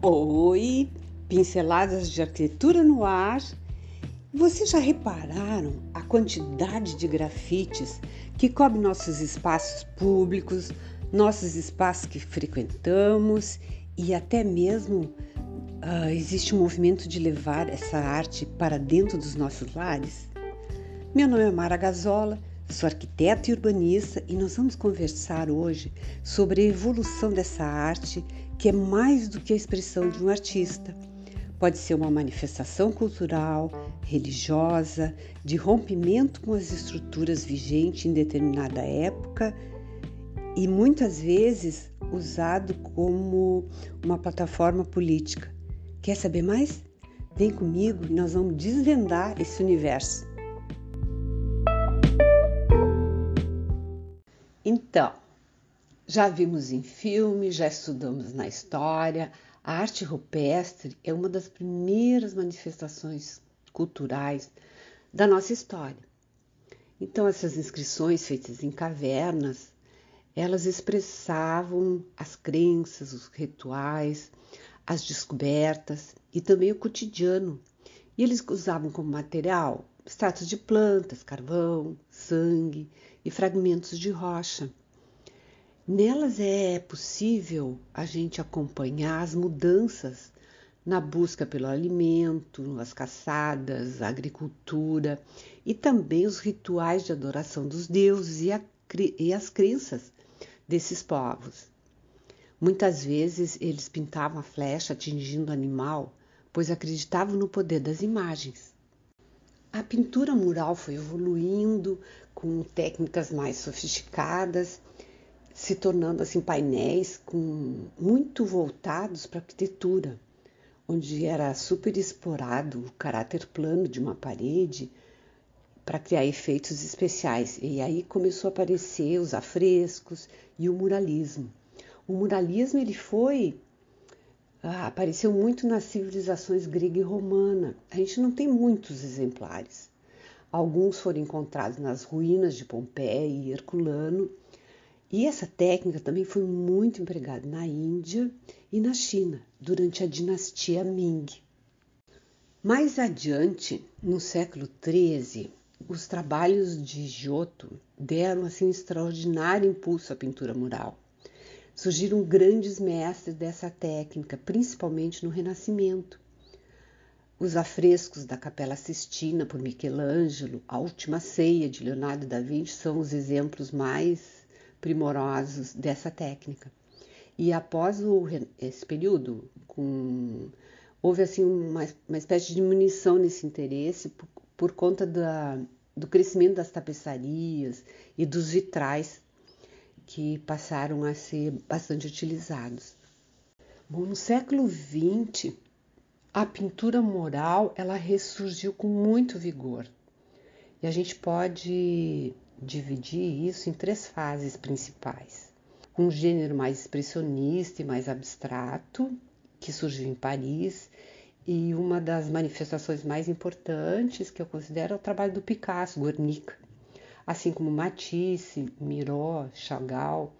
Oi, pinceladas de arquitetura no ar. Vocês já repararam a quantidade de grafites que cobre nossos espaços públicos, nossos espaços que frequentamos e até mesmo uh, existe um movimento de levar essa arte para dentro dos nossos lares? Meu nome é Mara Gazola, sou arquiteta e urbanista e nós vamos conversar hoje sobre a evolução dessa arte que é mais do que a expressão de um artista. Pode ser uma manifestação cultural, religiosa, de rompimento com as estruturas vigentes em determinada época e muitas vezes usado como uma plataforma política. Quer saber mais? Vem comigo e nós vamos desvendar esse universo. Então, já vimos em filme, já estudamos na história. A arte rupestre é uma das primeiras manifestações culturais da nossa história. Então, essas inscrições feitas em cavernas, elas expressavam as crenças, os rituais, as descobertas e também o cotidiano. E eles usavam como material extratos de plantas, carvão, sangue e fragmentos de rocha. Nelas é possível a gente acompanhar as mudanças na busca pelo alimento, as caçadas, a agricultura e também os rituais de adoração dos deuses e, a, e as crenças desses povos. Muitas vezes eles pintavam a flecha atingindo o animal, pois acreditavam no poder das imagens. A pintura mural foi evoluindo com técnicas mais sofisticadas se tornando assim painéis com muito voltados para a arquitetura, onde era super explorado o caráter plano de uma parede para criar efeitos especiais. E aí começou a aparecer os afrescos e o muralismo. O muralismo ele foi ah, apareceu muito nas civilizações grega e romana. A gente não tem muitos exemplares. Alguns foram encontrados nas ruínas de Pompeia e Herculano e essa técnica também foi muito empregada na Índia e na China durante a dinastia Ming. Mais adiante, no século XIII, os trabalhos de Giotto deram assim um extraordinário impulso à pintura mural. Surgiram grandes mestres dessa técnica, principalmente no Renascimento. Os afrescos da Capela Sistina por Michelangelo, a Última Ceia de Leonardo da Vinci são os exemplos mais primorosos dessa técnica. E após o, esse período, com, houve assim uma, uma espécie de diminuição nesse interesse por, por conta da, do crescimento das tapeçarias e dos vitrais que passaram a ser bastante utilizados. Bom, no século XX, a pintura mural ela ressurgiu com muito vigor. E a gente pode dividir isso em três fases principais. Um gênero mais expressionista e mais abstrato, que surgiu em Paris, e uma das manifestações mais importantes que eu considero é o trabalho do Picasso, Guernica, assim como Matisse, Miró, Chagall.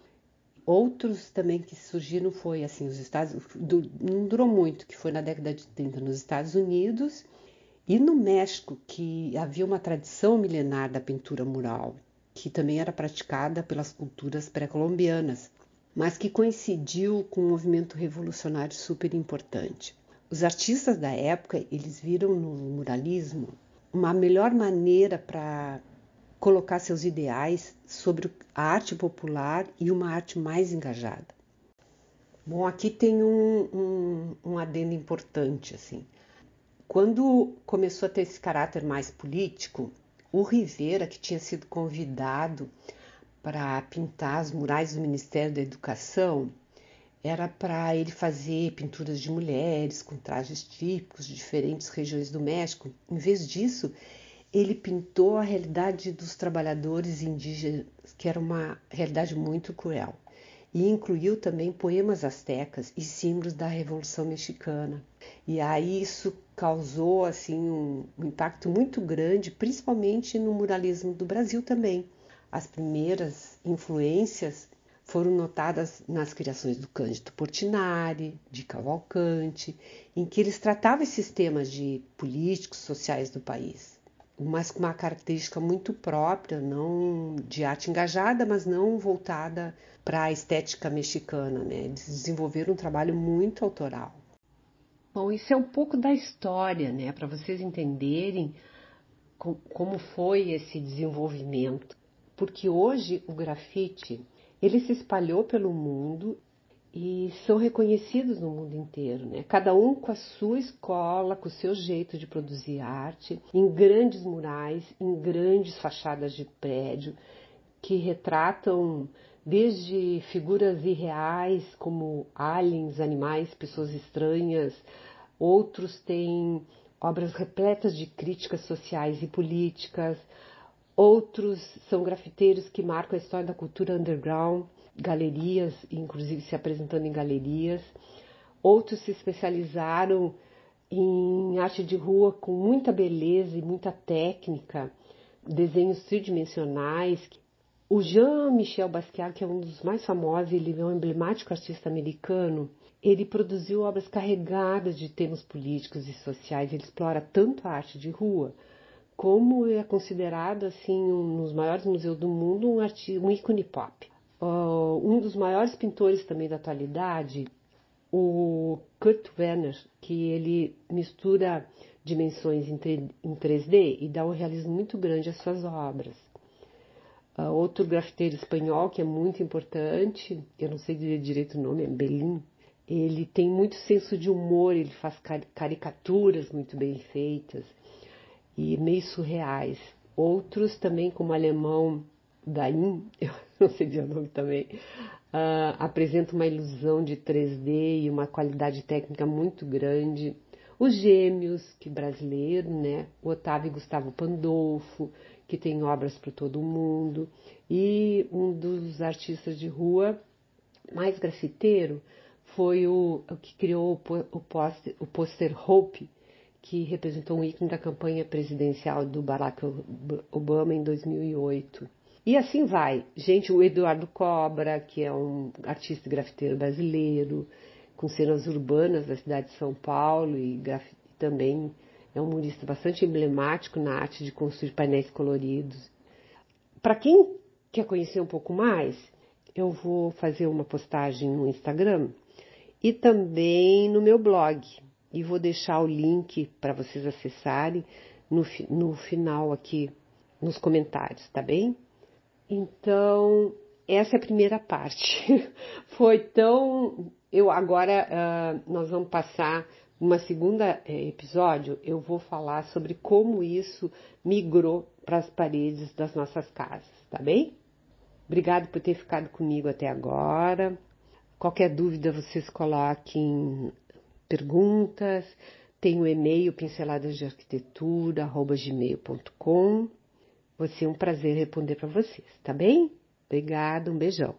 Outros também que surgiram foi assim, os Estados do, não durou muito, que foi na década de 30 nos Estados Unidos e no México, que havia uma tradição milenar da pintura mural, que também era praticada pelas culturas pré-colombianas, mas que coincidiu com um movimento revolucionário super importante. Os artistas da época, eles viram no muralismo uma melhor maneira para colocar seus ideais sobre a arte popular e uma arte mais engajada. Bom, aqui tem um, um, um adendo importante, assim. Quando começou a ter esse caráter mais político, o Rivera, que tinha sido convidado para pintar os murais do Ministério da Educação, era para ele fazer pinturas de mulheres com trajes típicos de diferentes regiões do México. Em vez disso, ele pintou a realidade dos trabalhadores indígenas, que era uma realidade muito cruel, e incluiu também poemas astecas e símbolos da Revolução Mexicana. E aí isso causou assim um, um impacto muito grande, principalmente no muralismo do Brasil também. As primeiras influências foram notadas nas criações do Cândido Portinari, de Cavalcante, em que eles tratavam esses temas de políticos, sociais do país, mas com uma característica muito própria, não de arte engajada, mas não voltada para a estética mexicana, né? Eles desenvolveram um trabalho muito autoral. Bom, isso é um pouco da história, né, para vocês entenderem como foi esse desenvolvimento. Porque hoje o grafite ele se espalhou pelo mundo e são reconhecidos no mundo inteiro, né? Cada um com a sua escola, com o seu jeito de produzir arte, em grandes murais, em grandes fachadas de prédio, que retratam desde figuras irreais como aliens, animais, pessoas estranhas, outros têm obras repletas de críticas sociais e políticas, Outros são grafiteiros que marcam a história da cultura underground, galerias, inclusive se apresentando em galerias. Outros se especializaram em arte de rua com muita beleza e muita técnica, desenhos tridimensionais. O Jean-Michel Basquiat, que é um dos mais famosos, ele é um emblemático artista americano, ele produziu obras carregadas de temas políticos e sociais. Ele explora tanto a arte de rua como é considerado assim um dos maiores museus do mundo um, artista, um ícone pop. Uh, um dos maiores pintores também da atualidade, o Kurt Werner, que ele mistura dimensões em, 3D e dá um realismo muito grande às suas obras. Uh, outro grafiteiro espanhol que é muito importante, eu não sei dizer direito o nome, é Belin. Ele tem muito senso de humor, ele faz caricaturas muito bem feitas e meio surreais. Outros também, como o alemão Daim, eu não sei dizer o nome também, uh, apresentam uma ilusão de 3D e uma qualidade técnica muito grande. Os gêmeos, que brasileiro, né? O Otávio e Gustavo Pandolfo, que tem obras para todo mundo. E um dos artistas de rua mais grafiteiro foi o, o que criou o, pôster, o pôster Hope, que representou um ícone da campanha presidencial do Barack Obama em 2008. E assim vai. Gente, o Eduardo Cobra, que é um artista e grafiteiro brasileiro, com cenas urbanas da cidade de São Paulo e também é um murista bastante emblemático na arte de construir painéis coloridos. Para quem quer conhecer um pouco mais, eu vou fazer uma postagem no Instagram e também no meu blog, e vou deixar o link para vocês acessarem no, no final aqui nos comentários, tá bem? Então, essa é a primeira parte. Foi tão. Eu agora uh, nós vamos passar uma segunda eh, episódio. Eu vou falar sobre como isso migrou para as paredes das nossas casas, tá bem? Obrigado por ter ficado comigo até agora. Qualquer dúvida vocês coloquem perguntas, tem o e-mail pinceladas de arquitetura, gmail.com. Vai ser um prazer responder para vocês, tá bem? Obrigada, um beijão.